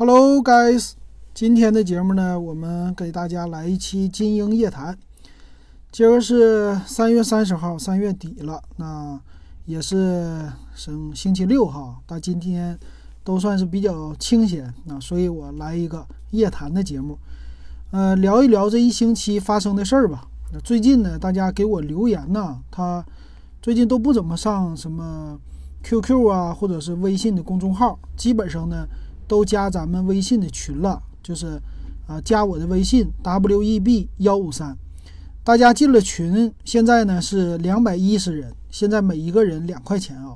Hello guys，今天的节目呢，我们给大家来一期金鹰夜谈。今儿是三月三十号，三月底了，那也是星星期六哈。但今天都算是比较清闲，那所以我来一个夜谈的节目，呃，聊一聊这一星期发生的事儿吧。那最近呢，大家给我留言呢，他最近都不怎么上什么 QQ 啊，或者是微信的公众号，基本上呢。都加咱们微信的群了，就是啊，加我的微信 w e b 幺五三，大家进了群，现在呢是两百一十人，现在每一个人两块钱啊，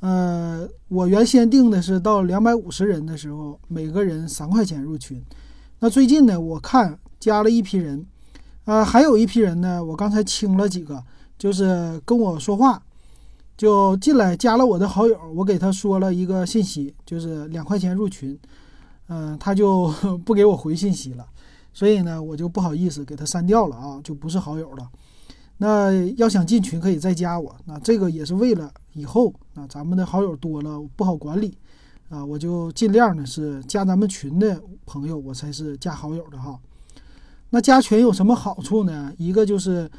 呃，我原先定的是到两百五十人的时候，每个人三块钱入群。那最近呢，我看加了一批人，啊，还有一批人呢，我刚才清了几个，就是跟我说话。就进来加了我的好友，我给他说了一个信息，就是两块钱入群，嗯，他就 不给我回信息了，所以呢，我就不好意思给他删掉了啊，就不是好友了。那要想进群可以再加我，那这个也是为了以后啊，咱们的好友多了不好管理啊，我就尽量呢是加咱们群的朋友，我才是加好友的哈。那加群有什么好处呢？一个就是，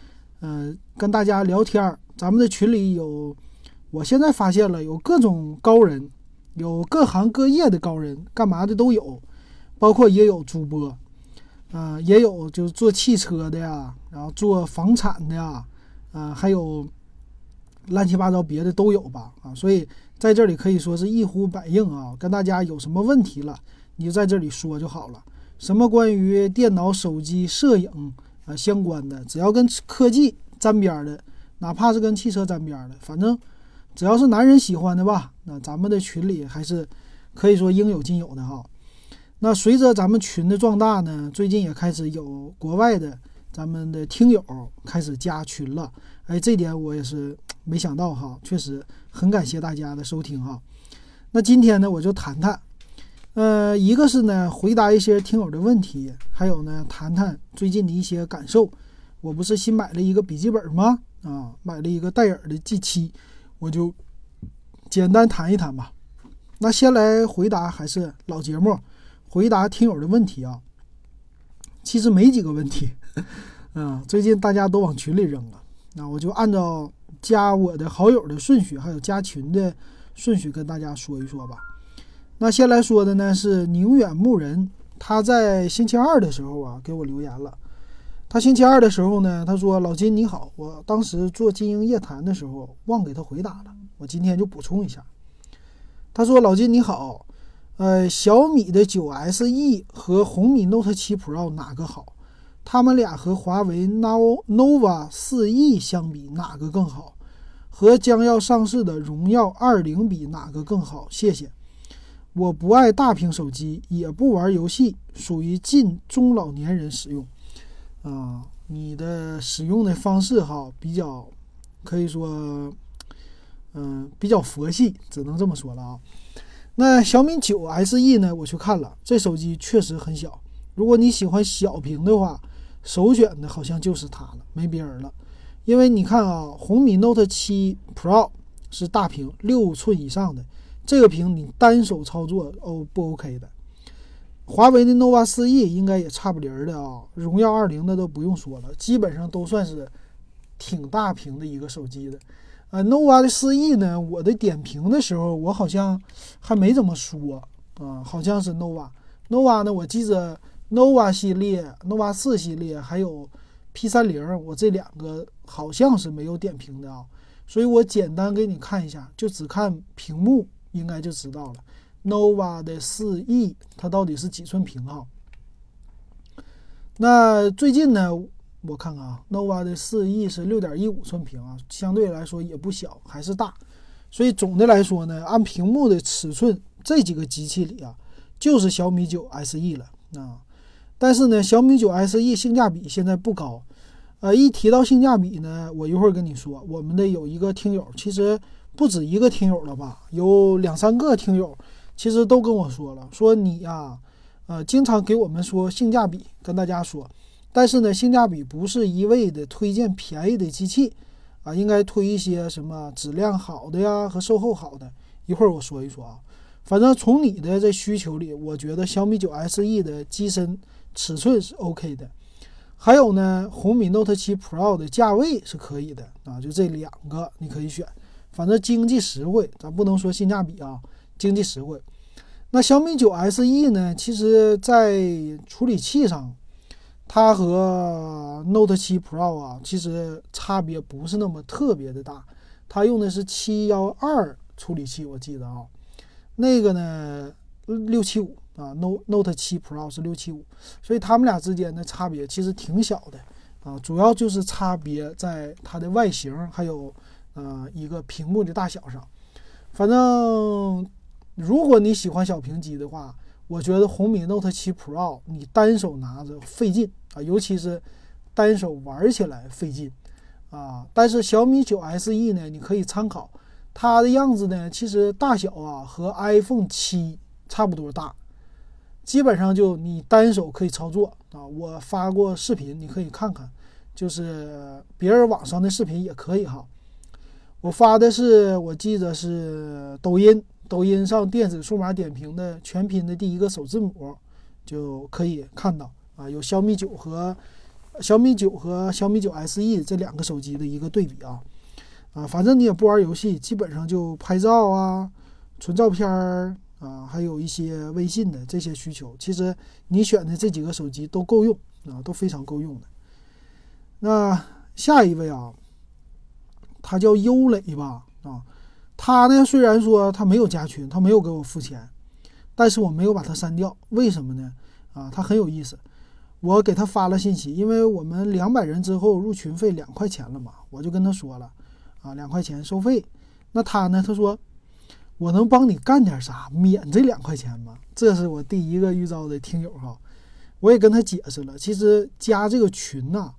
嗯，跟大家聊天儿，咱们的群里有。我现在发现了，有各种高人，有各行各业的高人，干嘛的都有，包括也有主播，啊，也有就是做汽车的呀，然后做房产的呀，啊，还有乱七八糟别的都有吧，啊，所以在这里可以说是一呼百应啊，跟大家有什么问题了，你就在这里说就好了，什么关于电脑、手机、摄影啊相关的，只要跟科技沾边的，哪怕是跟汽车沾边的，反正。只要是男人喜欢的吧，那咱们的群里还是可以说应有尽有的哈。那随着咱们群的壮大呢，最近也开始有国外的咱们的听友开始加群了。哎，这点我也是没想到哈，确实很感谢大家的收听哈。那今天呢，我就谈谈，呃，一个是呢回答一些听友的问题，还有呢谈谈最近的一些感受。我不是新买了一个笔记本吗？啊，买了一个戴尔的 G7。我就简单谈一谈吧。那先来回答还是老节目，回答听友的问题啊。其实没几个问题，嗯，最近大家都往群里扔了。那我就按照加我的好友的顺序，还有加群的顺序跟大家说一说吧。那先来说的呢是宁远牧人，他在星期二的时候啊给我留言了。他星期二的时候呢，他说：“老金你好，我当时做金鹰夜谈的时候忘给他回答了，我今天就补充一下。”他说：“老金你好，呃，小米的九 SE 和红米 Note 7 Pro 哪个好？他们俩和华为 Nova 4E 相比哪个更好？和将要上市的荣耀20比哪个更好？谢谢。我不爱大屏手机，也不玩游戏，属于近中老年人使用。”啊，你的使用的方式哈比较，可以说，嗯，比较佛系，只能这么说了啊。那小米九 SE 呢，我去看了，这手机确实很小。如果你喜欢小屏的话，首选的好像就是它了，没别人了。因为你看啊，红米 Note 7 Pro 是大屏，六寸以上的这个屏，你单手操作 O 不 OK 的？华为的 nova 4E 应该也差不离儿的啊，荣耀20那都不用说了，基本上都算是挺大屏的一个手机的。呃，nova 的 4E 呢，我的点评的时候我好像还没怎么说啊，好像是 nova。nova 呢，我记着 nova 系列、nova 4系列还有 P30，我这两个好像是没有点评的啊，所以我简单给你看一下，就只看屏幕应该就知道了。Nova 的四 E，它到底是几寸屏哈？那最近呢，我看看啊，nova 的四 E 是六点一五寸屏啊，相对来说也不小，还是大。所以总的来说呢，按屏幕的尺寸，这几个机器里啊，就是小米九 SE 了啊。但是呢，小米九 SE 性价比现在不高。呃，一提到性价比呢，我一会儿跟你说，我们的有一个听友，其实不止一个听友了吧，有两三个听友。其实都跟我说了，说你呀，呃，经常给我们说性价比，跟大家说，但是呢，性价比不是一味的推荐便宜的机器，啊，应该推一些什么质量好的呀和售后好的。一会儿我说一说啊，反正从你的这需求里，我觉得小米九 SE 的机身尺寸是 OK 的。还有呢，红米 Note 7 Pro 的价位是可以的啊，就这两个你可以选，反正经济实惠，咱不能说性价比啊，经济实惠。那小米九 SE 呢，其实在处理器上，它和 Note 7 Pro 啊，其实差别不是那么特别的大，它用的是七幺二处理器，我记得啊。那个呢，六七五啊，Note Note 7 Pro 是六七五，所以它们俩之间的差别其实挺小的啊，主要就是差别在它的外形，还有呃一个屏幕的大小上。反正如果你喜欢小屏机的话，我觉得红米 Note 7 Pro 你单手拿着费劲啊，尤其是单手玩起来费劲啊。但是小米九 SE 呢，你可以参考。它的样子呢，其实大小啊和 iPhone 七差不多大，基本上就你单手可以操作啊。我发过视频，你可以看看，就是别人网上的视频也可以哈。我发的是我记得是抖音，抖音上电子数码点评的全拼的第一个首字母就可以看到啊，有小米九和小米九和小米九 SE 这两个手机的一个对比啊。啊，反正你也不玩游戏，基本上就拍照啊、存照片儿啊，还有一些微信的这些需求，其实你选的这几个手机都够用啊，都非常够用的。那下一位啊，他叫优磊吧？啊，他呢虽然说他没有加群，他没有给我付钱，但是我没有把他删掉，为什么呢？啊，他很有意思，我给他发了信息，因为我们两百人之后入群费两块钱了嘛，我就跟他说了。啊，两块钱收费，那他呢？他说我能帮你干点啥？免这两块钱吗？这是我第一个遇到的听友哈，我也跟他解释了，其实加这个群呐，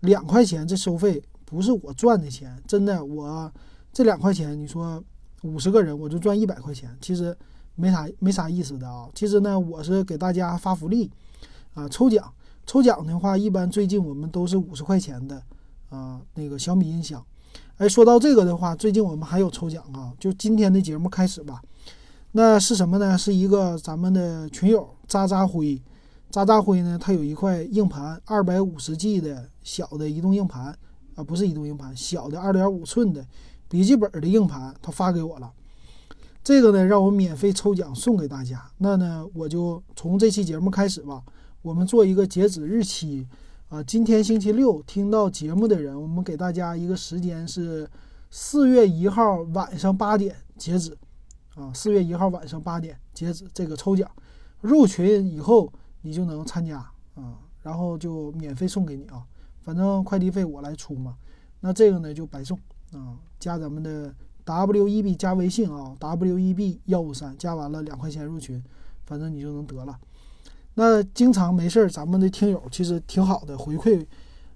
两块钱这收费不是我赚的钱，真的，我这两块钱，你说五十个人我就赚一百块钱，其实没啥没啥意思的啊。其实呢，我是给大家发福利啊，抽奖，抽奖的话，一般最近我们都是五十块钱的啊，那个小米音响。哎，说到这个的话，最近我们还有抽奖啊，就今天的节目开始吧。那是什么呢？是一个咱们的群友渣渣辉，渣渣辉呢，他有一块硬盘，二百五十 G 的小的移动硬盘啊，不是移动硬盘，小的二点五寸的笔记本的硬盘，他发给我了。这个呢，让我免费抽奖送给大家。那呢，我就从这期节目开始吧，我们做一个截止日期。啊，今天星期六听到节目的人，我们给大家一个时间是四月一号晚上八点截止。啊，四月一号晚上八点截止这个抽奖，入群以后你就能参加啊，然后就免费送给你啊，反正快递费我来出嘛。那这个呢就白送啊，加咱们的 W E B 加微信啊，W E B 幺五三加完了两块钱入群，反正你就能得了。那经常没事儿，咱们的听友其实挺好的，回馈，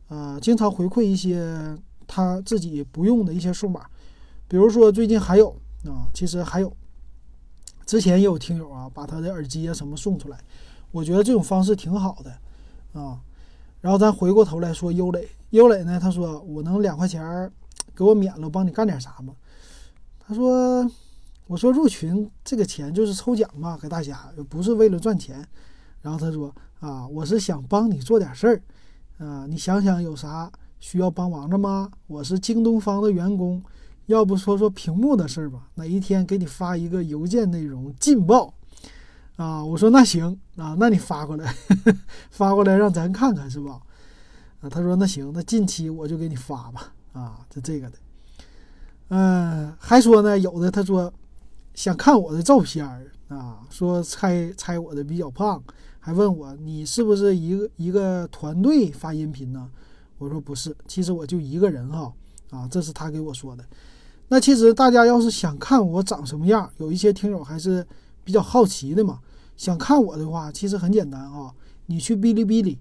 呃，经常回馈一些他自己不用的一些数码，比如说最近还有啊，其实还有，之前也有听友啊，把他的耳机啊什么送出来，我觉得这种方式挺好的啊。然后咱回过头来说优磊，优磊呢，他说我能两块钱给我免了，我帮你干点啥吗？他说，我说入群这个钱就是抽奖嘛，给大家，不是为了赚钱。然后他说：“啊，我是想帮你做点事儿，啊，你想想有啥需要帮忙的吗？我是京东方的员工，要不说说屏幕的事儿吧？哪一天给你发一个邮件内容劲爆，啊，我说那行啊，那你发过来，发过来让咱看看是吧？啊，他说那行，那近期我就给你发吧，啊，就这个的，嗯，还说呢，有的他说想看我的照片啊，说猜猜我的比较胖。”还问我你是不是一个一个团队发音频呢？我说不是，其实我就一个人哈啊，这是他给我说的。那其实大家要是想看我长什么样，有一些听友还是比较好奇的嘛。想看我的话，其实很简单啊，你去哔哩哔哩，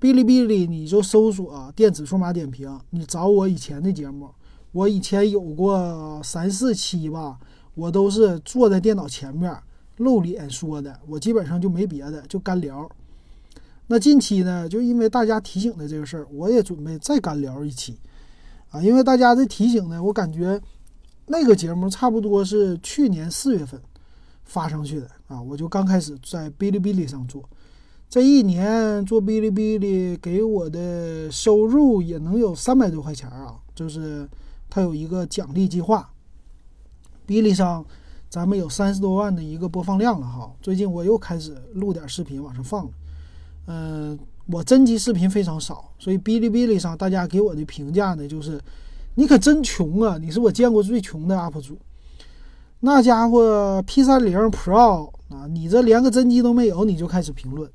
哔哩哔哩你就搜索电子数码点评，你找我以前的节目，我以前有过三四期吧，我都是坐在电脑前面。露脸说的，我基本上就没别的，就干聊。那近期呢，就因为大家提醒的这个事儿，我也准备再干聊一期啊。因为大家的提醒呢，我感觉那个节目差不多是去年四月份发上去的啊。我就刚开始在哔哩哔哩上做，这一年做哔哩哔哩给我的收入也能有三百多块钱啊，就是它有一个奖励计划。哔哩上咱们有三十多万的一个播放量了哈，最近我又开始录点视频往上放了，嗯。我真机视频非常少，所以哔哩哔哩上大家给我的评价呢，就是你可真穷啊！你是我见过最穷的 UP 主。那家伙 P 三零 Pro 啊，你这连个真机都没有，你就开始评论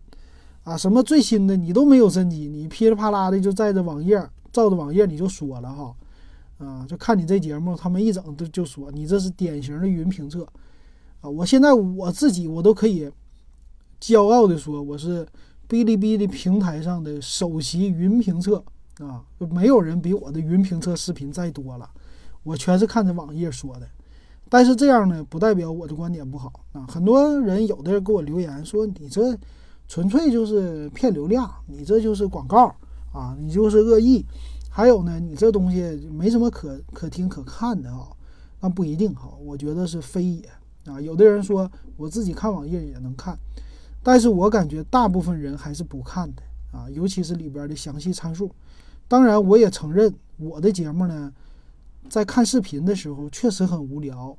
啊？什么最新的你都没有真机，你噼里啪啦的就在这网页照着网页你就说了哈啊？就看你这节目，他们一整都就说你这是典型的云评测啊！我现在我自己我都可以骄傲的说我是。哔哩哔哩平台上的首席云评测啊，没有人比我的云评测视频再多了。我全是看着网页说的，但是这样呢，不代表我的观点不好啊。很多人有的人给我留言说，你这纯粹就是骗流量，你这就是广告啊，你就是恶意。还有呢，你这东西没什么可可听可看的啊，那不一定哈。我觉得是非也啊。有的人说我自己看网页也能看。但是我感觉大部分人还是不看的啊，尤其是里边的详细参数。当然，我也承认我的节目呢，在看视频的时候确实很无聊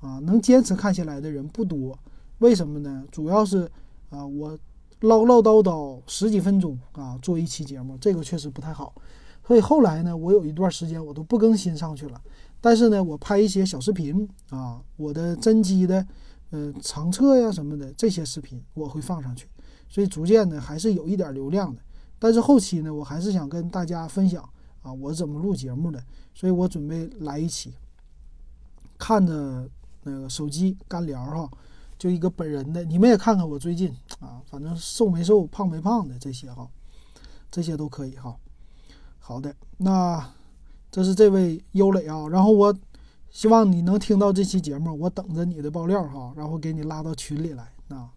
啊，能坚持看下来的人不多。为什么呢？主要是啊，我唠唠叨叨十几分钟啊，做一期节目，这个确实不太好。所以后来呢，我有一段时间我都不更新上去了。但是呢，我拍一些小视频啊，我的真机的。嗯，长测呀什么的这些视频我会放上去，所以逐渐呢还是有一点流量的。但是后期呢，我还是想跟大家分享啊，我怎么录节目的，所以我准备来一期，看着那个手机干聊哈，就一个本人的，你们也看看我最近啊，反正瘦没瘦、胖没胖的这些哈，这些都可以哈。好的，那这是这位优磊啊，然后我。希望你能听到这期节目，我等着你的爆料哈，然后给你拉到群里来啊。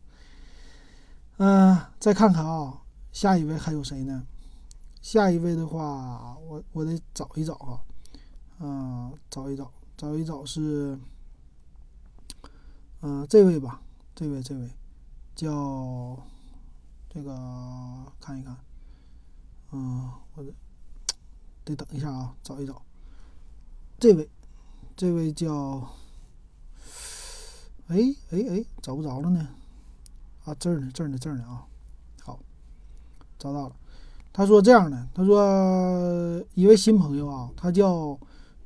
嗯，再看看啊，下一位还有谁呢？下一位的话，我我得找一找哈，嗯，找一找，找一找是，嗯，这位吧，这位这位叫这个看一看，嗯，我得得等一下啊，找一找这位。这位叫，哎哎哎，找不着了呢，啊这儿呢这儿呢这儿呢啊，好，找到了。他说这样的，他说一位新朋友啊，他叫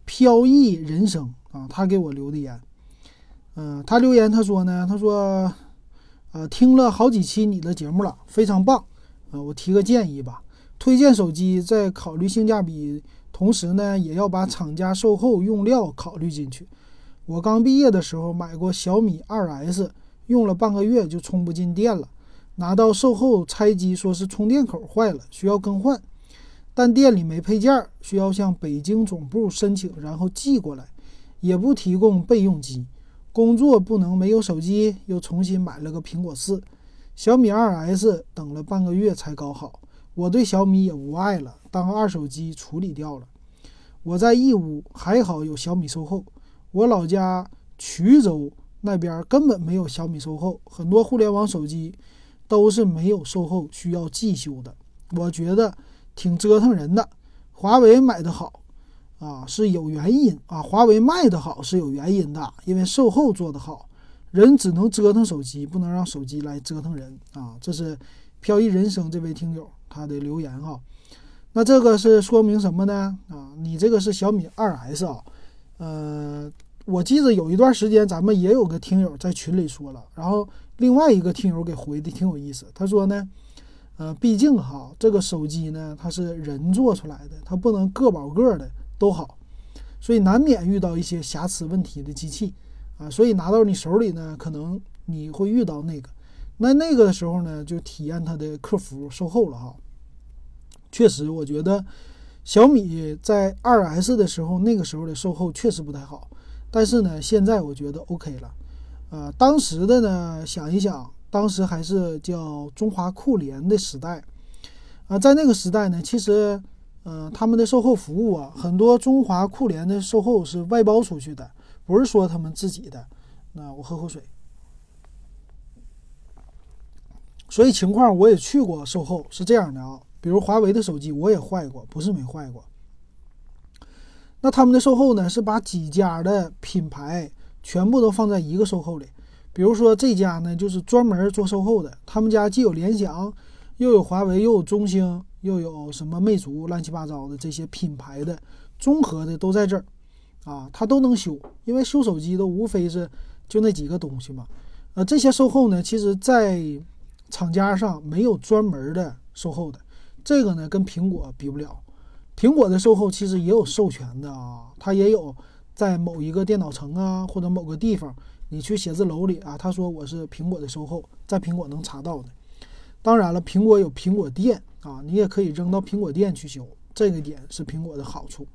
飘逸人生啊，他给我留的言，嗯，他留言他说呢，他说，呃，听了好几期你的节目了，非常棒，呃，我提个建议吧，推荐手机在考虑性价比。同时呢，也要把厂家售后用料考虑进去。我刚毕业的时候买过小米二 S，用了半个月就充不进电了。拿到售后拆机，说是充电口坏了，需要更换，但店里没配件，需要向北京总部申请，然后寄过来，也不提供备用机。工作不能没有手机，又重新买了个苹果四。小米 2S 等了半个月才搞好。我对小米也无爱了，当二手机处理掉了。我在义乌还好有小米售后，我老家衢州那边根本没有小米售后，很多互联网手机都是没有售后，需要寄修的。我觉得挺折腾人的。华为买的好啊，是有原因啊。华为卖的好是有原因的，因为售后做得好。人只能折腾手机，不能让手机来折腾人啊。这是飘逸人生这位听友。他的留言哈，那这个是说明什么呢？啊，你这个是小米二 S 啊，呃，我记得有一段时间咱们也有个听友在群里说了，然后另外一个听友给回的挺有意思，他说呢，呃，毕竟哈这个手机呢它是人做出来的，它不能个保个的都好，所以难免遇到一些瑕疵问题的机器啊，所以拿到你手里呢，可能你会遇到那个，那那个时候呢，就体验它的客服售后了哈。确实，我觉得小米在二 S 的时候，那个时候的售后确实不太好。但是呢，现在我觉得 OK 了。呃，当时的呢，想一想，当时还是叫中华酷联的时代啊，在那个时代呢，其实，呃，他们的售后服务啊，很多中华酷联的售后是外包出去的，不是说他们自己的。那我喝口水。所以情况我也去过售后，是这样的啊，比如华为的手机我也坏过，不是没坏过。那他们的售后呢，是把几家的品牌全部都放在一个售后里。比如说这家呢，就是专门做售后的，他们家既有联想，又有华为，又有中兴，又有什么魅族，乱七八糟的这些品牌的综合的都在这儿，啊，他都能修，因为修手机都无非是就那几个东西嘛。呃，这些售后呢，其实在厂家上没有专门的售后的，这个呢跟苹果比不了。苹果的售后其实也有授权的啊，它也有在某一个电脑城啊或者某个地方，你去写字楼里啊，他说我是苹果的售后，在苹果能查到的。当然了，苹果有苹果店啊，你也可以扔到苹果店去修，这个点是苹果的好处。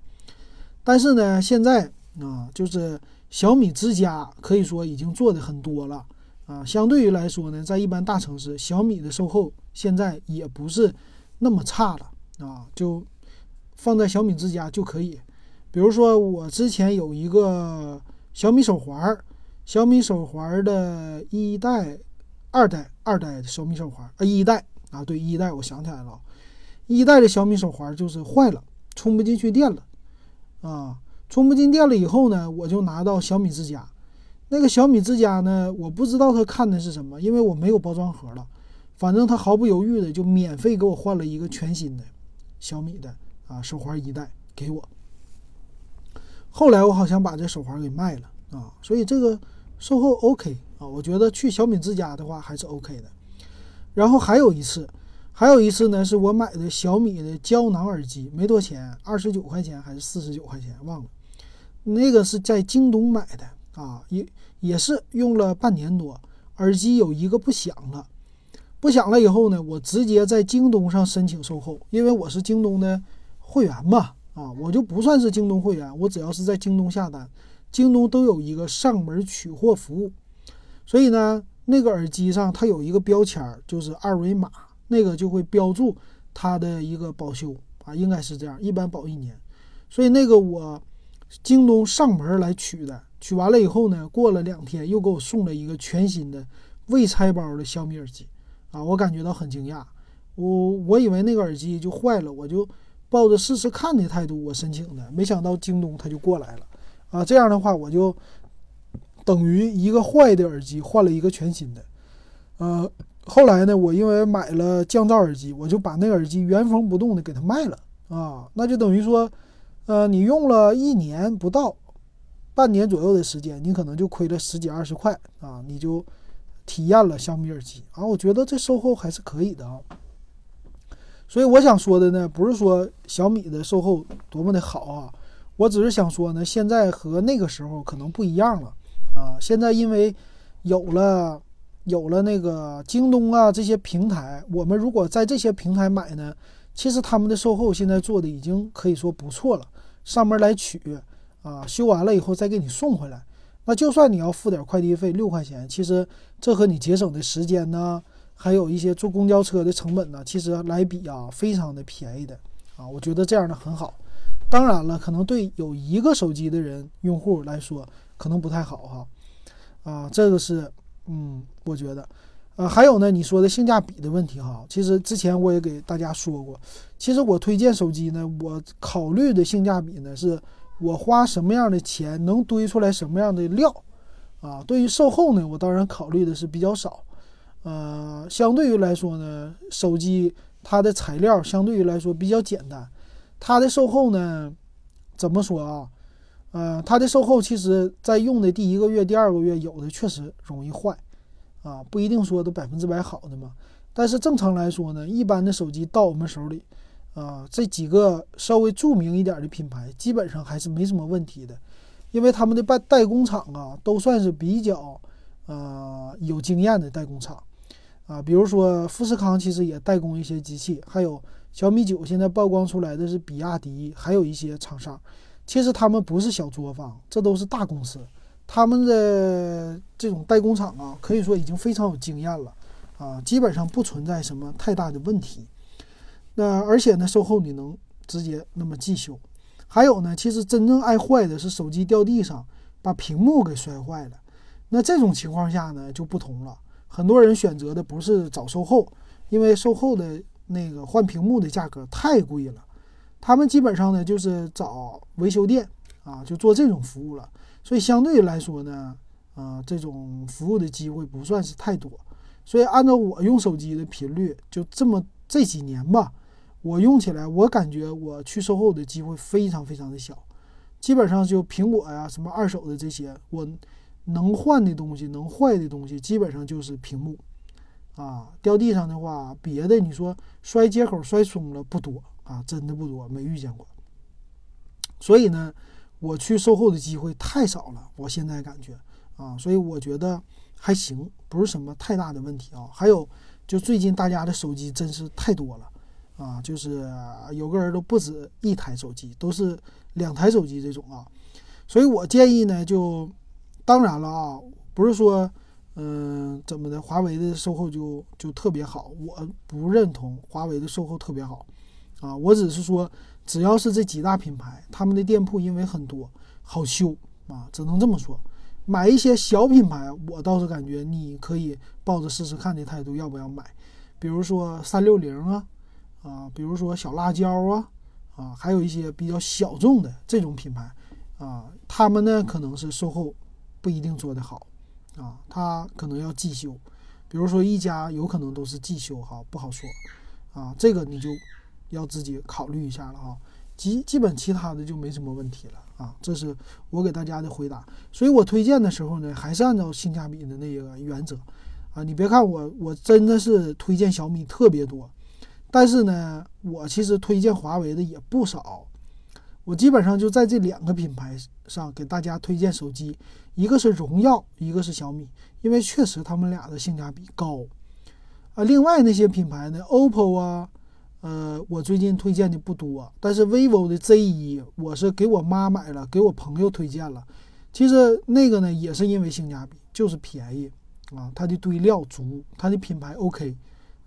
但是呢，现在啊，就是小米之家可以说已经做的很多了。啊，相对于来说呢，在一般大城市，小米的售后现在也不是那么差了啊，就放在小米之家就可以。比如说，我之前有一个小米手环，小米手环的一代、二代、二代的小米手环啊，一代啊，对，一代，我想起来了，一代的小米手环就是坏了，充不进去电了啊，充不进电了以后呢，我就拿到小米之家。那个小米之家呢？我不知道他看的是什么，因为我没有包装盒了。反正他毫不犹豫的就免费给我换了一个全新的小米的啊手环一代给我。后来我好像把这手环给卖了啊，所以这个售后 OK 啊，我觉得去小米之家的话还是 OK 的。然后还有一次，还有一次呢，是我买的小米的胶囊耳机，没多钱，二十九块钱还是四十九块钱，忘了。那个是在京东买的。啊，也也是用了半年多，耳机有一个不响了，不响了以后呢，我直接在京东上申请售后，因为我是京东的会员嘛，啊，我就不算是京东会员，我只要是在京东下单，京东都有一个上门取货服务，所以呢，那个耳机上它有一个标签，就是二维码，那个就会标注它的一个保修啊，应该是这样，一般保一年，所以那个我京东上门来取的。取完了以后呢，过了两天又给我送了一个全新的未拆包的小米耳机，啊，我感觉到很惊讶。我我以为那个耳机就坏了，我就抱着试试看的态度我申请的，没想到京东他就过来了，啊，这样的话我就等于一个坏的耳机换了一个全新的。呃，后来呢，我因为买了降噪耳机，我就把那个耳机原封不动的给他卖了，啊，那就等于说，呃，你用了一年不到。半年左右的时间，你可能就亏了十几二十块啊！你就体验了小米耳机啊，我觉得这售后还是可以的啊。所以我想说的呢，不是说小米的售后多么的好啊，我只是想说呢，现在和那个时候可能不一样了啊。现在因为有了有了那个京东啊这些平台，我们如果在这些平台买呢，其实他们的售后现在做的已经可以说不错了，上门来取。啊，修完了以后再给你送回来，那就算你要付点快递费六块钱，其实这和你节省的时间呢，还有一些坐公交车的成本呢，其实来比啊，非常的便宜的啊，我觉得这样的很好。当然了，可能对有一个手机的人用户来说可能不太好哈，啊，这个是嗯，我觉得，呃，还有呢，你说的性价比的问题哈，其实之前我也给大家说过，其实我推荐手机呢，我考虑的性价比呢是。我花什么样的钱能堆出来什么样的料，啊，对于售后呢，我当然考虑的是比较少，呃，相对于来说呢，手机它的材料相对于来说比较简单，它的售后呢，怎么说啊？呃，它的售后其实在用的第一个月、第二个月，有的确实容易坏，啊，不一定说都百分之百好的嘛。但是正常来说呢，一般的手机到我们手里。啊，这几个稍微著名一点的品牌，基本上还是没什么问题的，因为他们的代代工厂啊，都算是比较呃有经验的代工厂啊。比如说富士康，其实也代工一些机器，还有小米九，现在曝光出来的是比亚迪，还有一些厂商，其实他们不是小作坊，这都是大公司，他们的这种代工厂啊，可以说已经非常有经验了啊，基本上不存在什么太大的问题。那而且呢，售后你能直接那么寄修，还有呢，其实真正爱坏的是手机掉地上把屏幕给摔坏了，那这种情况下呢就不同了，很多人选择的不是找售后，因为售后的那个换屏幕的价格太贵了。他们基本上呢就是找维修店啊，就做这种服务了。所以相对来说呢，啊，这种服务的机会不算是太多。所以按照我用手机的频率，就这么这几年吧，我用起来，我感觉我去售后的机会非常非常的小。基本上就苹果呀，什么二手的这些，我能换的东西，能坏的东西，基本上就是屏幕。啊，掉地上的话，别的你说摔接口摔松了不多啊，真的不多，没遇见过。所以呢，我去售后的机会太少了，我现在感觉啊，所以我觉得还行，不是什么太大的问题啊。还有，就最近大家的手机真是太多了啊，就是有个人都不止一台手机，都是两台手机这种啊。所以我建议呢，就当然了啊，不是说。嗯，怎么的？华为的售后就就特别好，我不认同华为的售后特别好，啊，我只是说，只要是这几大品牌，他们的店铺因为很多，好修啊，只能这么说。买一些小品牌，我倒是感觉你可以抱着试试看的态度，要不要买？比如说三六零啊，啊，比如说小辣椒啊，啊，还有一些比较小众的这种品牌，啊，他们呢可能是售后不一定做得好。啊，他可能要寄修，比如说一家有可能都是寄修哈，不好说，啊，这个你就要自己考虑一下了哈。基基本其他的就没什么问题了啊，这是我给大家的回答。所以我推荐的时候呢，还是按照性价比的那个原则啊。你别看我，我真的是推荐小米特别多，但是呢，我其实推荐华为的也不少。我基本上就在这两个品牌上给大家推荐手机，一个是荣耀，一个是小米，因为确实他们俩的性价比高。啊，另外那些品牌呢，OPPO 啊，呃，我最近推荐的不多，但是 vivo 的 Z1 我是给我妈买了，给我朋友推荐了。其实那个呢也是因为性价比，就是便宜啊，它的堆料足，它的品牌 OK，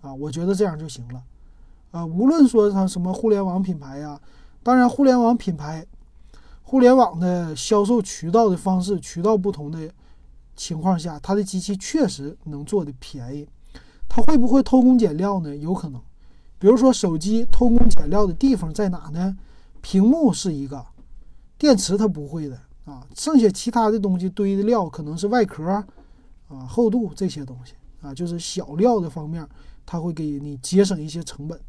啊，我觉得这样就行了。啊，无论说它什么互联网品牌呀。当然，互联网品牌、互联网的销售渠道的方式、渠道不同的情况下，它的机器确实能做的便宜。它会不会偷工减料呢？有可能。比如说，手机偷工减料的地方在哪呢？屏幕是一个，电池它不会的啊。剩下其他的东西堆的料可能是外壳啊、厚度这些东西啊，就是小料的方面，它会给你节省一些成本。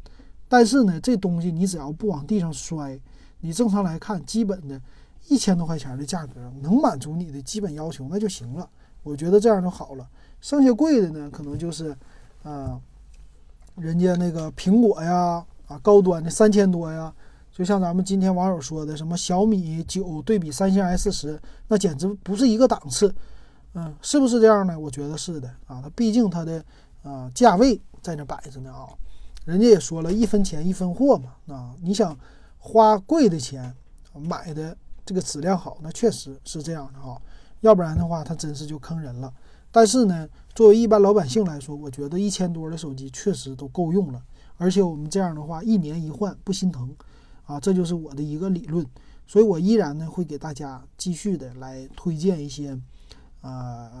但是呢，这东西你只要不往地上摔，你正常来看，基本的一千多块钱的价格能满足你的基本要求，那就行了。我觉得这样就好了。剩下贵的呢，可能就是，啊，人家那个苹果呀，啊，高端的三千多呀，就像咱们今天网友说的，什么小米九对比三星 S 十，那简直不是一个档次。嗯，是不是这样呢？我觉得是的啊，它毕竟它的啊价位在那摆着呢啊。人家也说了一分钱一分货嘛，啊，你想花贵的钱买的这个质量好，那确实是这样的哈，要不然的话，它真是就坑人了。但是呢，作为一般老百姓来说，我觉得一千多的手机确实都够用了，而且我们这样的话一年一换不心疼，啊，这就是我的一个理论，所以我依然呢会给大家继续的来推荐一些。啊，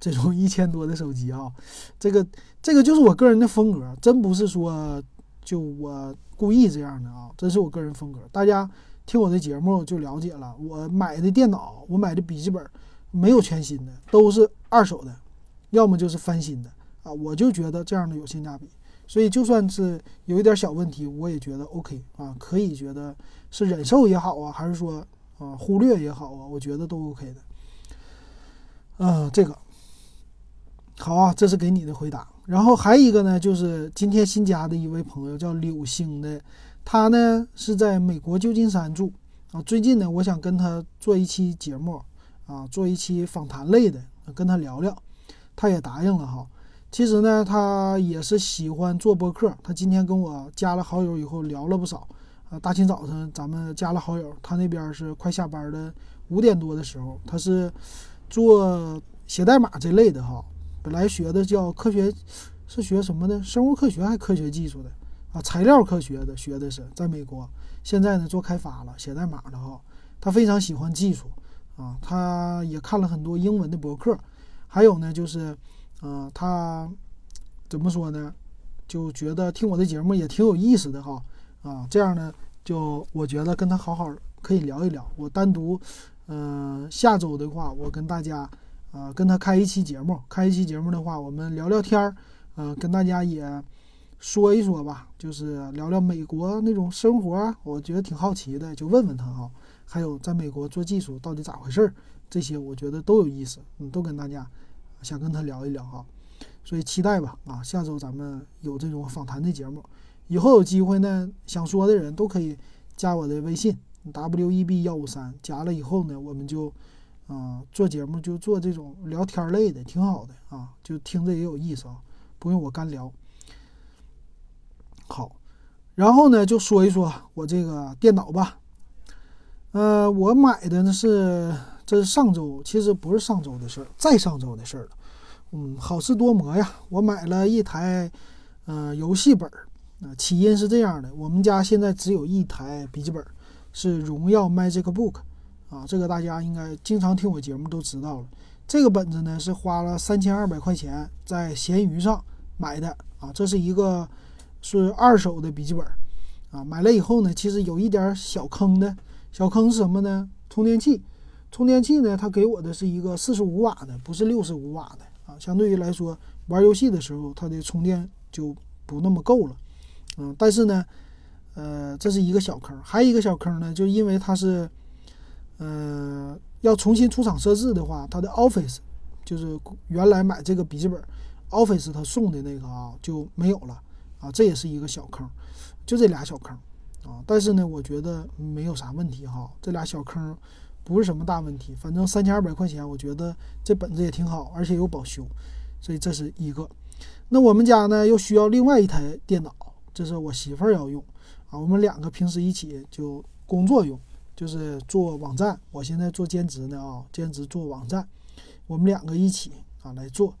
这种一千多的手机啊，这个这个就是我个人的风格，真不是说就我故意这样的啊，这是我个人风格。大家听我的节目就了解了，我买的电脑，我买的笔记本没有全新的，都是二手的，要么就是翻新的啊。我就觉得这样的有性价比，所以就算是有一点小问题，我也觉得 OK 啊，可以觉得是忍受也好啊，还是说啊忽略也好啊，我觉得都 OK 的。嗯，这个好啊，这是给你的回答。然后还有一个呢，就是今天新加的一位朋友叫柳星的，他呢是在美国旧金山住啊。最近呢，我想跟他做一期节目啊，做一期访谈类的，跟他聊聊，他也答应了哈。其实呢，他也是喜欢做播客，他今天跟我加了好友以后聊了不少啊。大清早晨咱们加了好友，他那边是快下班的五点多的时候，他是。做写代码这类的哈，本来学的叫科学，是学什么的？生物科学还科学技术的啊？材料科学的学的是，在美国，现在呢做开发了，写代码的哈。他非常喜欢技术啊，他也看了很多英文的博客，还有呢就是，嗯，他怎么说呢？就觉得听我的节目也挺有意思的哈，啊，这样呢，就我觉得跟他好好可以聊一聊。我单独，嗯，下周的话，我跟大家，呃，跟他开一期节目，开一期节目的话，我们聊聊天儿，嗯，跟大家也说一说吧，就是聊聊美国那种生活，我觉得挺好奇的，就问问他哈。还有在美国做技术到底咋回事儿，这些我觉得都有意思，嗯，都跟大家想跟他聊一聊哈。所以期待吧，啊，下周咱们有这种访谈的节目，以后有机会呢，想说的人都可以加我的微信 w e b 幺五三，加了以后呢，我们就，啊，做节目就做这种聊天类的，挺好的啊，就听着也有意思啊，不用我干聊。好，然后呢，就说一说我这个电脑吧，呃，我买的呢是，这是上周，其实不是上周的事儿，再上周的事儿了。嗯，好事多磨呀！我买了一台，呃，游戏本儿。啊，起因是这样的，我们家现在只有一台笔记本，是荣耀 Magic Book。啊，这个大家应该经常听我节目都知道了。这个本子呢是花了三千二百块钱在闲鱼上买的。啊，这是一个是二手的笔记本。啊，买了以后呢，其实有一点小坑的。小坑是什么呢？充电器。充电器呢，它给我的是一个四十五瓦的，不是六十五瓦的。啊，相对于来说，玩游戏的时候，它的充电就不那么够了，嗯，但是呢，呃，这是一个小坑，还有一个小坑呢，就因为它是，呃，要重新出厂设置的话，它的 Office 就是原来买这个笔记本 Office 它送的那个啊就没有了，啊，这也是一个小坑，就这俩小坑，啊，但是呢，我觉得没有啥问题哈，这俩小坑。不是什么大问题，反正三千二百块钱，我觉得这本子也挺好，而且有保修，所以这是一个。那我们家呢又需要另外一台电脑，这是我媳妇儿要用啊。我们两个平时一起就工作用，就是做网站。我现在做兼职呢啊，兼职做网站，我们两个一起啊来做。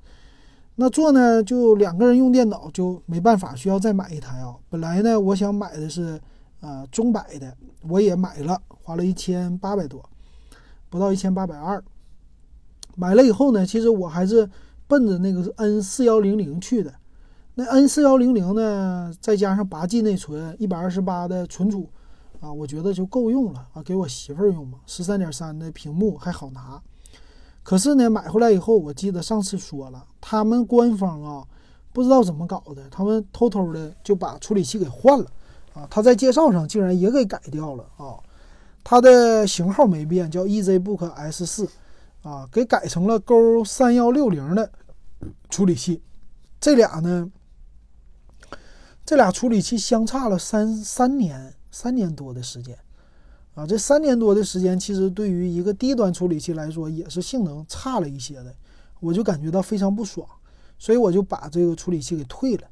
那做呢就两个人用电脑就没办法，需要再买一台啊。本来呢我想买的是呃中百的，我也买了，花了一千八百多。不到一千八百二，买了以后呢，其实我还是奔着那个 N 四幺零零去的。那 N 四幺零零呢，再加上八 G 内存，一百二十八的存储，啊，我觉得就够用了啊，给我媳妇儿用嘛。十三点三的屏幕还好拿。可是呢，买回来以后，我记得上次说了，他们官方啊，不知道怎么搞的，他们偷偷的就把处理器给换了啊。他在介绍上竟然也给改掉了啊。它的型号没变，叫 EZBook S 四，啊，给改成了勾三幺六零的处理器。这俩呢，这俩处理器相差了三三年，三年多的时间，啊，这三年多的时间，其实对于一个低端处理器来说，也是性能差了一些的，我就感觉到非常不爽，所以我就把这个处理器给退了。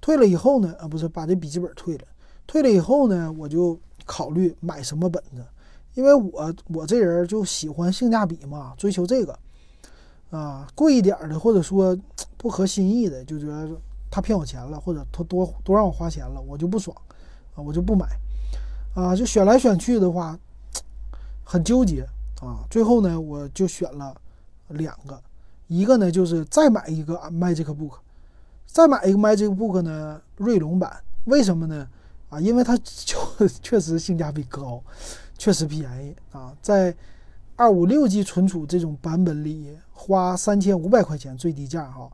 退了以后呢，啊，不是把这笔记本退了，退了以后呢，我就。考虑买什么本子，因为我我这人就喜欢性价比嘛，追求这个。啊，贵一点的或者说不合心意的，就觉得他骗我钱了，或者他多多让我花钱了，我就不爽啊，我就不买。啊，就选来选去的话很纠结。啊，最后呢我就选了两个，一个呢就是再买一个 Magic Book，再买一个 Magic Book 呢锐龙版，为什么呢？啊，因为它就 确实性价比高，确实便宜啊，在二五六 G 存储这种版本里，花三千五百块钱最低价哈，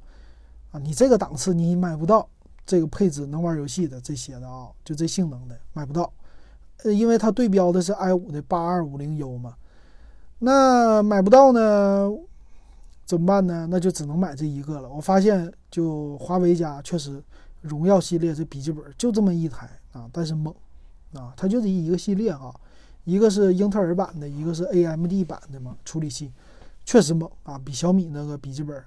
啊，你这个档次你买不到这个配置能玩游戏的这些的啊，就这性能的买不到，呃，因为它对标的是 i 五的八二五零 U 嘛，那买不到呢，怎么办呢？那就只能买这一个了。我发现就华为家确实荣耀系列这笔记本就这么一台。啊，但是猛，啊，它就是一个系列啊，一个是英特尔版的，一个是 AMD 版的嘛，处理器确实猛啊，比小米那个笔记本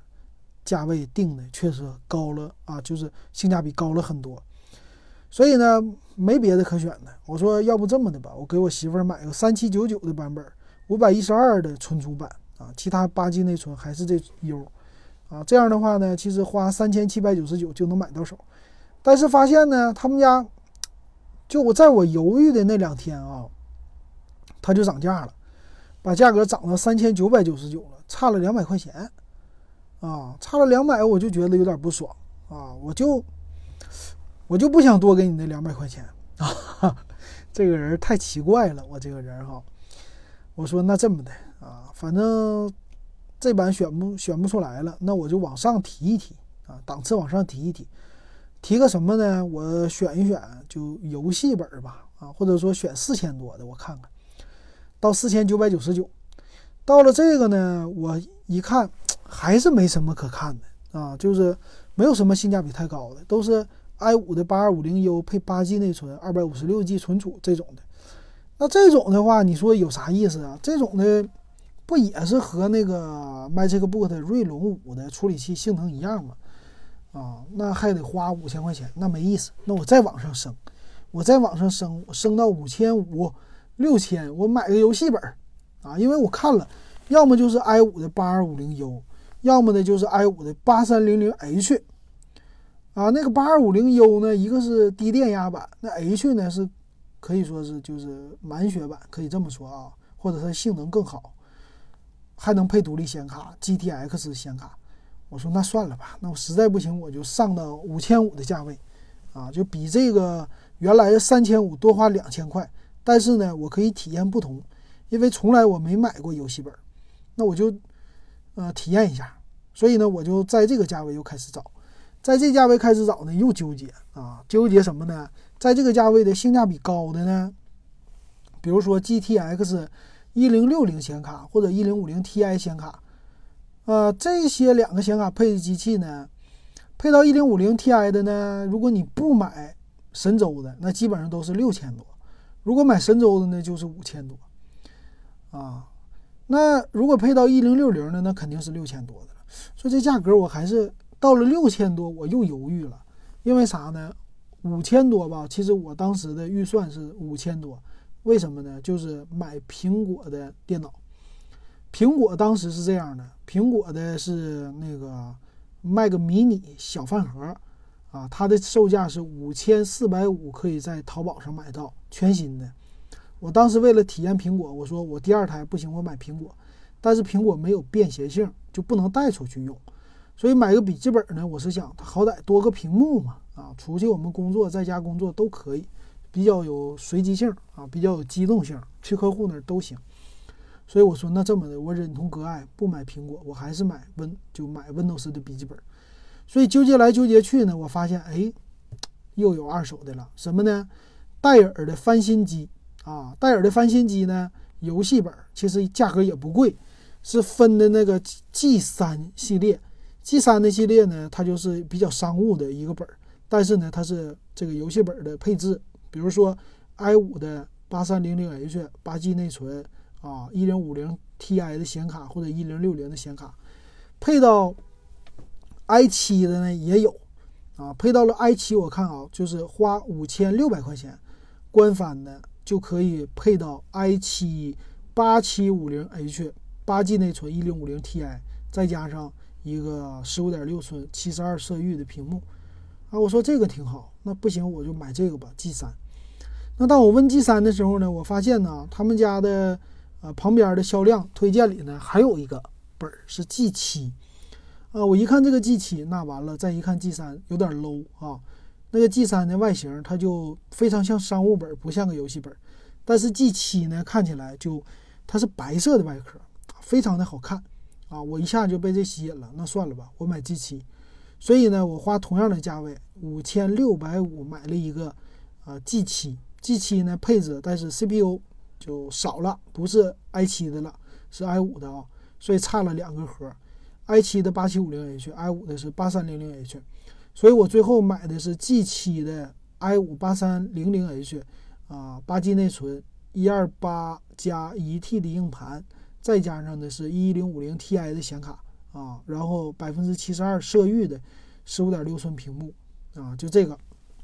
价位定的确实高了啊，就是性价比高了很多。所以呢，没别的可选的，我说要不这么的吧，我给我媳妇儿买个三七九九的版本，五百一十二的存储版啊，其他八 G 内存还是这 U 啊，这样的话呢，其实花三千七百九十九就能买到手，但是发现呢，他们家。就我在我犹豫的那两天啊，它就涨价了，把价格涨到三千九百九十九了，差了两百块钱，啊，差了两百，我就觉得有点不爽啊，我就我就不想多给你那两百块钱啊，这个人太奇怪了，我这个人哈，我说那这么的啊，反正这版选不选不出来了，那我就往上提一提啊，档次往上提一提，提个什么呢？我选一选就游戏本吧，啊，或者说选四千多的，我看看到四千九百九十九，到了这个呢，我一看。还是没什么可看的啊，就是没有什么性价比太高的，都是 i 五的八二五零 U 配八 G 内存，二百五十六 G 存储这种的。那这种的话，你说有啥意思啊？这种的不也是和那个 MagicBook 锐龙五的处理器性能一样吗？啊，那还得花五千块钱，那没意思。那我再往上升，我再往上升，升到五千五、六千，我买个游戏本儿啊，因为我看了，要么就是 i 五的八二五零 U。要么呢就是 i 五的八三零零 H，啊，那个八二五零 U 呢，一个是低电压版，那 H 呢是可以说是就是满血版，可以这么说啊，或者它性能更好，还能配独立显卡 GTX 显卡。我说那算了吧，那我实在不行我就上到五千五的价位，啊，就比这个原来的三千五多花两千块，但是呢我可以体验不同，因为从来我没买过游戏本，那我就。呃，体验一下，所以呢，我就在这个价位又开始找，在这价位开始找呢，又纠结啊，纠结什么呢？在这个价位的性价比高的呢，比如说 GTX 一零六零显卡或者一零五零 Ti 显卡，呃，这些两个显卡配的机器呢，配到一零五零 Ti 的呢，如果你不买神州的，那基本上都是六千多；如果买神州的呢，就是五千多，啊。那如果配到一零六零的，那肯定是六千多的了。所以这价格我还是到了六千多，我又犹豫了。因为啥呢？五千多吧，其实我当时的预算是五千多。为什么呢？就是买苹果的电脑。苹果当时是这样的，苹果的是那个 Mac mini 小饭盒，啊，它的售价是五千四百五，可以在淘宝上买到全新的。我当时为了体验苹果，我说我第二台不行，我买苹果，但是苹果没有便携性，就不能带出去用，所以买个笔记本呢，我是想它好歹多个屏幕嘛，啊，出去我们工作在家工作都可以，比较有随机性啊，比较有机动性，去客户那儿都行。所以我说那这么的，我忍痛割爱，不买苹果，我还是买 Win 就买 Windows 的笔记本。所以纠结来纠结去呢，我发现哎，又有二手的了，什么呢？戴尔的翻新机。啊，戴尔的翻新机呢，游戏本其实价格也不贵，是分的那个 G 三系列。G 三的系列呢，它就是比较商务的一个本儿，但是呢，它是这个游戏本的配置，比如说 i 五的八三零零 H 八 G 内存啊，一零五零 Ti 的显卡或者一零六零的显卡，配到 i 七的呢也有啊，配到了 i 七，我看啊，就是花五千六百块钱，官方的。就可以配到 i7 8750H 八 G 内存一零五零 Ti，再加上一个十五点六寸七十二色域的屏幕啊！我说这个挺好，那不行我就买这个吧，G 三。那当我问 G 三的时候呢，我发现呢，他们家的啊旁边的销量推荐里呢还有一个本儿是 G 七啊！我一看这个 G 七，那完了，再一看 G 三有点 low 啊。那个 G 三的外形，它就非常像商务本，不像个游戏本。但是 G 七呢，看起来就它是白色的外壳，非常的好看啊！我一下就被这吸引了。那算了吧，我买 G 七。所以呢，我花同样的价位五千六百五买了一个啊 G 七。G 七呢配置，但是 CPU 就少了，不是 i 七的了，是 i 五的啊，所以差了两个核，i 七的八七五零 H，i 五的是八三零零 H。所以我最后买的是 G 七的 i 五八三零零 H，啊，八 G 内存，一二八加一 T 的硬盘，再加上的是一零五零 Ti 的显卡，啊，然后百分之七十二色域的十五点六寸屏幕，啊，就这个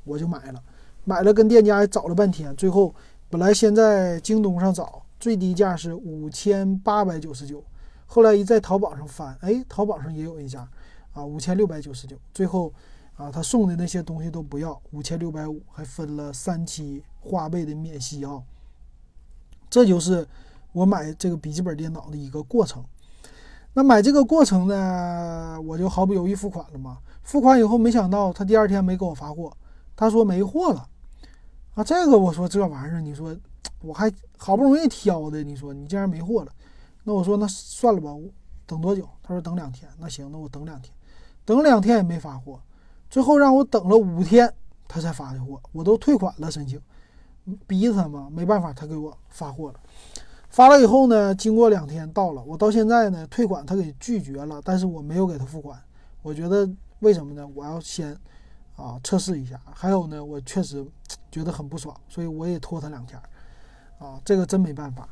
我就买了，买了跟店家找了半天，最后本来先在京东上找，最低价是五千八百九十九，后来一在淘宝上翻，哎，淘宝上也有一家，啊，五千六百九十九，最后。啊，他送的那些东西都不要，五千六百五，还分了三期花呗的免息啊。这就是我买这个笔记本电脑的一个过程。那买这个过程呢，我就毫不犹豫付款了嘛。付款以后，没想到他第二天没给我发货，他说没货了。啊，这个我说这玩意儿，你说我还好不容易挑的，你说你竟然没货了，那我说那算了吧，等多久？他说等两天。那行，那我等两天，等两天也没发货，最后让我等了五天，他才发的货。我都退款了，申请，逼他嘛，没办法，他给我发货了。发了以后呢，经过两天到了，我到现在呢退款他给拒绝了，但是我没有给他付款。我觉得为什么呢？我要先啊测试一下，还有呢，我确实 觉得很不爽，所以我也拖他两天。啊，这个真没办法。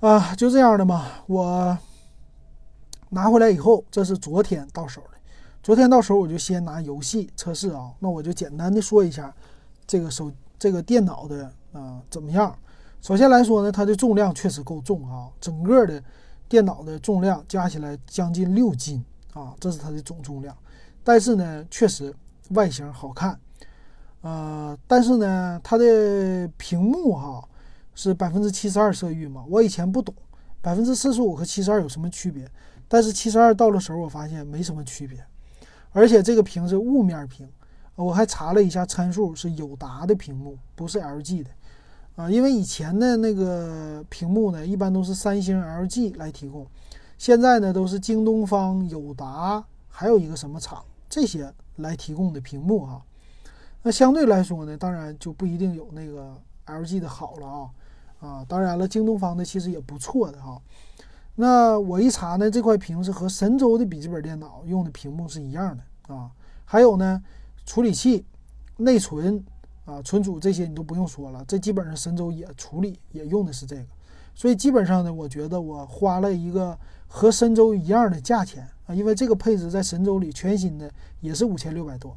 啊，就这样的嘛。我拿回来以后，这是昨天到手的。昨天到手我就先拿游戏测试啊。那我就简单的说一下这个手这个电脑的啊怎么样。首先来说呢，它的重量确实够重啊，整个的电脑的重量加起来将近六斤啊，这是它的总重量。但是呢，确实外形好看，呃，但是呢，它的屏幕哈是百分之七十二色域嘛，我以前不懂百分之四十五和七十二有什么区别，但是七十二到了手我发现没什么区别，而且这个屏是雾面屏，我还查了一下参数，是友达的屏幕，不是 LG 的。啊，因为以前的那个屏幕呢，一般都是三星、LG 来提供，现在呢都是京东方、友达，还有一个什么厂这些来提供的屏幕哈。那相对来说呢，当然就不一定有那个 LG 的好了啊。啊，当然了，京东方的其实也不错的哈。那我一查呢，这块屏是和神州的笔记本电脑用的屏幕是一样的啊。还有呢，处理器、内存。啊，存储这些你都不用说了，这基本上神州也处理，也用的是这个，所以基本上呢，我觉得我花了一个和神州一样的价钱啊，因为这个配置在神州里全新的也是五千六百多，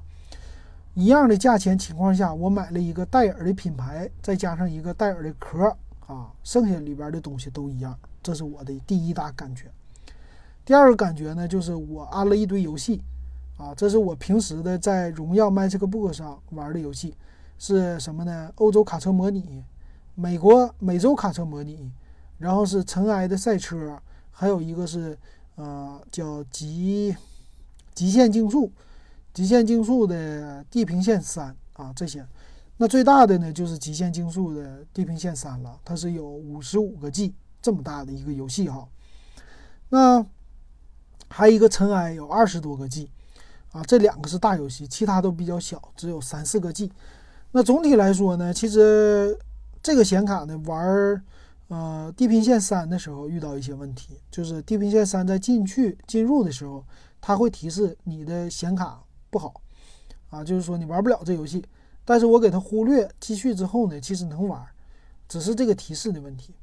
一样的价钱情况下，我买了一个戴尔的品牌，再加上一个戴尔的壳啊，剩下里边的东西都一样，这是我的第一大感觉。第二个感觉呢，就是我安了一堆游戏啊，这是我平时的在荣耀 MagicBook 上玩的游戏。是什么呢？欧洲卡车模拟，美国美洲卡车模拟，然后是尘埃的赛车，还有一个是呃叫极极限竞速，极限竞速的地平线三啊这些。那最大的呢就是极限竞速的地平线三了，它是有五十五个 G 这么大的一个游戏哈。那还有一个尘埃有二十多个 G 啊，这两个是大游戏，其他都比较小，只有三四个 G。那总体来说呢，其实这个显卡呢玩呃地平线三的时候遇到一些问题，就是地平线三在进去进入的时候，它会提示你的显卡不好啊，就是说你玩不了这游戏。但是我给它忽略继续之后呢，其实能玩，只是这个提示的问题。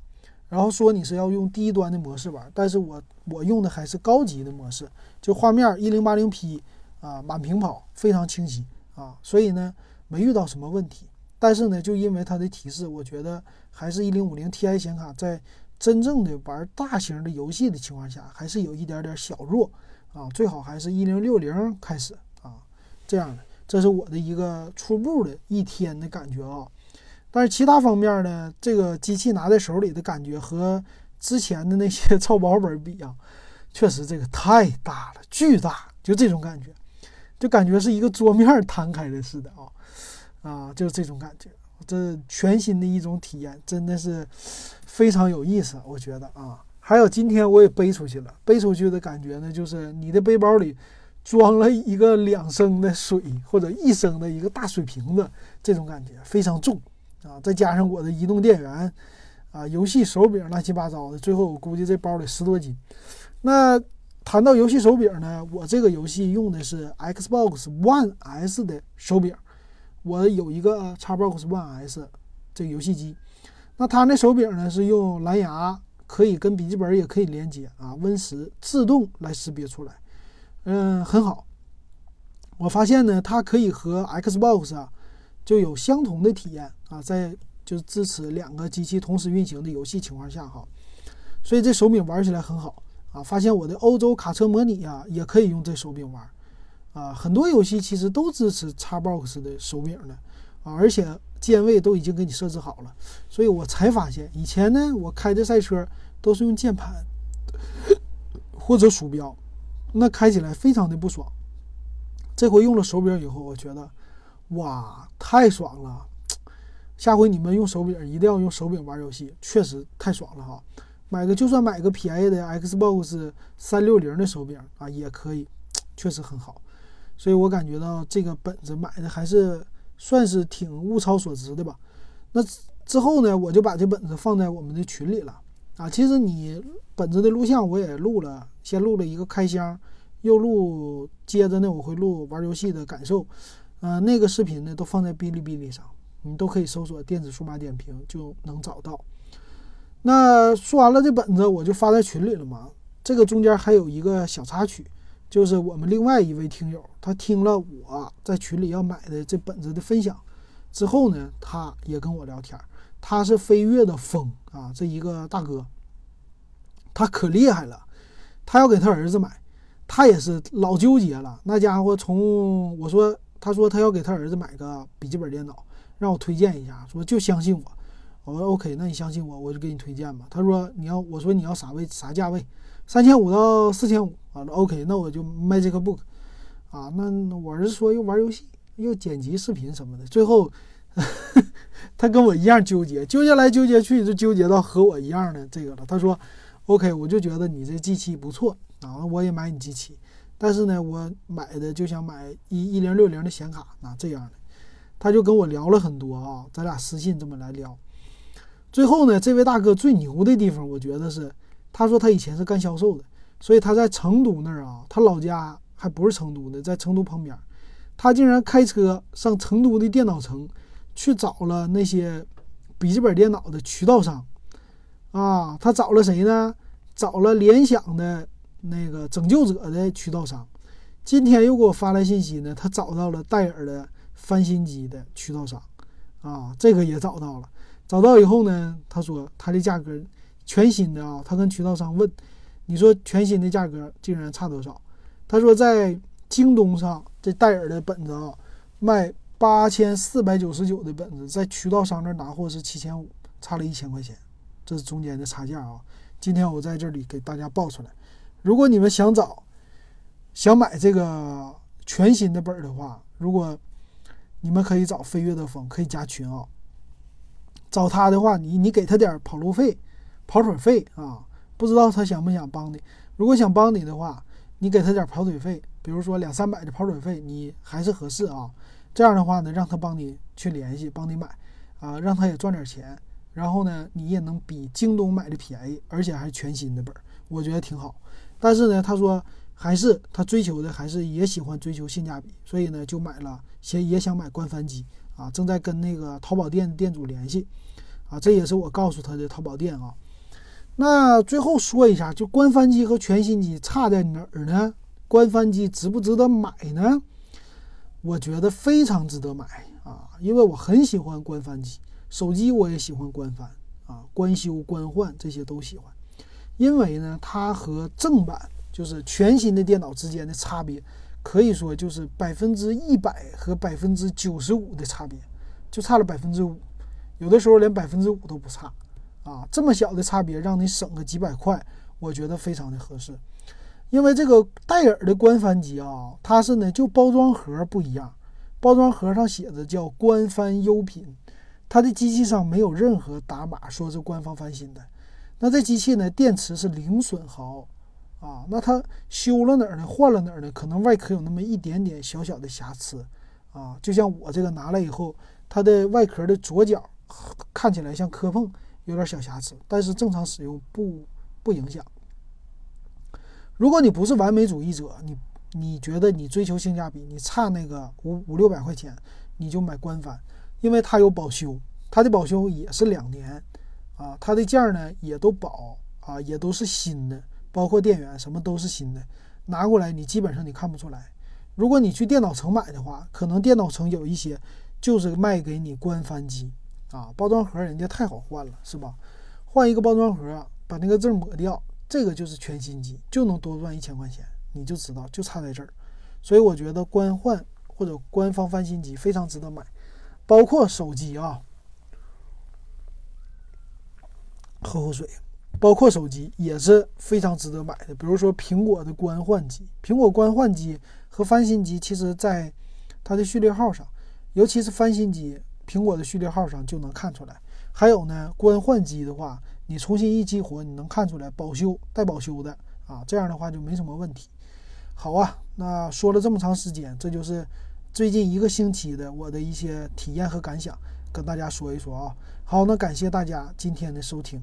然后说你是要用低端的模式玩，但是我我用的还是高级的模式，就画面一零八零 P 啊满屏跑非常清晰啊，所以呢。没遇到什么问题，但是呢，就因为它的提示，我觉得还是一零五零 Ti 显卡在真正的玩大型的游戏的情况下，还是有一点点小弱啊，最好还是一零六零开始啊，这样的，这是我的一个初步的一天的感觉啊。但是其他方面呢，这个机器拿在手里的感觉和之前的那些 超薄本比啊，确实这个太大了，巨大，就这种感觉，就感觉是一个桌面摊开的似的啊。啊，就是这种感觉，这全新的一种体验，真的是非常有意思，我觉得啊。还有今天我也背出去了，背出去的感觉呢，就是你的背包里装了一个两升的水或者一升的一个大水瓶子，这种感觉非常重啊。再加上我的移动电源啊，游戏手柄乱七八糟的，最后我估计这包里十多斤。那谈到游戏手柄呢，我这个游戏用的是 Xbox One S 的手柄。我有一个 Xbox One S 这个游戏机，那它那手柄呢是用蓝牙，可以跟笔记本也可以连接啊，Win 十自动来识别出来，嗯，很好。我发现呢，它可以和 Xbox 啊就有相同的体验啊，在就支持两个机器同时运行的游戏情况下哈，所以这手柄玩起来很好啊。发现我的欧洲卡车模拟啊也可以用这手柄玩。啊，很多游戏其实都支持 Xbox 的手柄的啊，而且键位都已经给你设置好了，所以我才发现以前呢，我开的赛车都是用键盘，或者鼠标，那开起来非常的不爽。这回用了手柄以后，我觉得，哇，太爽了！下回你们用手柄一定要用手柄玩游戏，确实太爽了哈。买个就算买个便宜的 Xbox 三六零的手柄啊，也可以，确实很好。所以我感觉到这个本子买的还是算是挺物超所值的吧。那之后呢，我就把这本子放在我们的群里了啊。其实你本子的录像我也录了，先录了一个开箱，又录，接着呢我会录玩游戏的感受，呃，那个视频呢都放在哔哩哔哩上，你都可以搜索“电子数码点评”就能找到。那说完了这本子，我就发在群里了嘛。这个中间还有一个小插曲。就是我们另外一位听友，他听了我在群里要买的这本子的分享之后呢，他也跟我聊天。他是飞跃的风啊，这一个大哥，他可厉害了。他要给他儿子买，他也是老纠结了。那家伙从我说，他说他要给他儿子买个笔记本电脑，让我推荐一下，说就相信我。我说 OK，那你相信我，我就给你推荐吧。他说你要，我说你要啥位啥价位？三千五到四千五。完了，OK，那我就 Magic Book，啊，那我儿子说又玩游戏，又剪辑视频什么的，最后 他跟我一样纠结，纠结来纠结去，就纠结到和我一样的这个了。他说，OK，我就觉得你这机器不错啊，我也买你机器，但是呢，我买的就想买一一零六零的显卡啊，这样的。他就跟我聊了很多啊，咱俩私信这么来聊。最后呢，这位大哥最牛的地方，我觉得是，他说他以前是干销售的。所以他在成都那儿啊，他老家还不是成都的，在成都旁边，他竟然开车上成都的电脑城，去找了那些笔记本电脑的渠道商，啊，他找了谁呢？找了联想的那个拯救者的渠道商。今天又给我发来信息呢，他找到了戴尔的翻新机的渠道商，啊，这个也找到了。找到以后呢，他说他的价格全新的啊，他跟渠道商问。你说全新的价格竟然差多少？他说在京东上这戴尔的本子啊，卖八千四百九十九的本子，在渠道商那拿货是七千五，差了一千块钱，这是中间的差价啊。今天我在这里给大家报出来。如果你们想找、想买这个全新的本的话，如果你们可以找飞跃的风，可以加群啊。找他的话，你你给他点跑路费、跑腿费啊。不知道他想不想帮你。如果想帮你的话，你给他点跑腿费，比如说两三百的跑腿费，你还是合适啊。这样的话呢，让他帮你去联系，帮你买啊，让他也赚点钱。然后呢，你也能比京东买的便宜，而且还是全新的本儿，我觉得挺好。但是呢，他说还是他追求的还是也喜欢追求性价比，所以呢就买了，先也想买官翻机啊，正在跟那个淘宝店店主联系啊，这也是我告诉他的淘宝店啊。那最后说一下，就官方机和全新机差在哪儿呢？官方机值不值得买呢？我觉得非常值得买啊，因为我很喜欢官方机，手机我也喜欢官方啊，官修、官换这些都喜欢。因为呢，它和正版就是全新的电脑之间的差别，可以说就是百分之一百和百分之九十五的差别，就差了百分之五，有的时候连百分之五都不差。啊，这么小的差别让你省个几百块，我觉得非常的合适。因为这个戴尔的官翻机啊，它是呢就包装盒不一样，包装盒上写着叫官方优品，它的机器上没有任何打码说是官方翻新的。那这机器呢，电池是零损耗啊，那它修了哪儿呢？换了哪儿呢？可能外壳有那么一点点小小的瑕疵啊，就像我这个拿来以后，它的外壳的左角看起来像磕碰。有点小瑕疵，但是正常使用不不影响。如果你不是完美主义者，你你觉得你追求性价比，你差那个五五六百块钱，你就买官方，因为它有保修，它的保修也是两年啊，它的件儿呢也都保啊，也都是新的，包括电源什么都是新的，拿过来你基本上你看不出来。如果你去电脑城买的话，可能电脑城有一些就是卖给你官方机。啊，包装盒人家太好换了，是吧？换一个包装盒，把那个字抹掉，这个就是全新机，就能多赚一千块钱，你就知道就差在这儿。所以我觉得官换或者官方翻新机非常值得买，包括手机啊。喝口水。包括手机也是非常值得买的。比如说苹果的官换机，苹果官换机和翻新机，其实在它的序列号上，尤其是翻新机，苹果的序列号上就能看出来。还有呢，官换机的话，你重新一激活，你能看出来保修带保修的啊，这样的话就没什么问题。好啊，那说了这么长时间，这就是最近一个星期的我的一些体验和感想，跟大家说一说啊。好，那感谢大家今天的收听。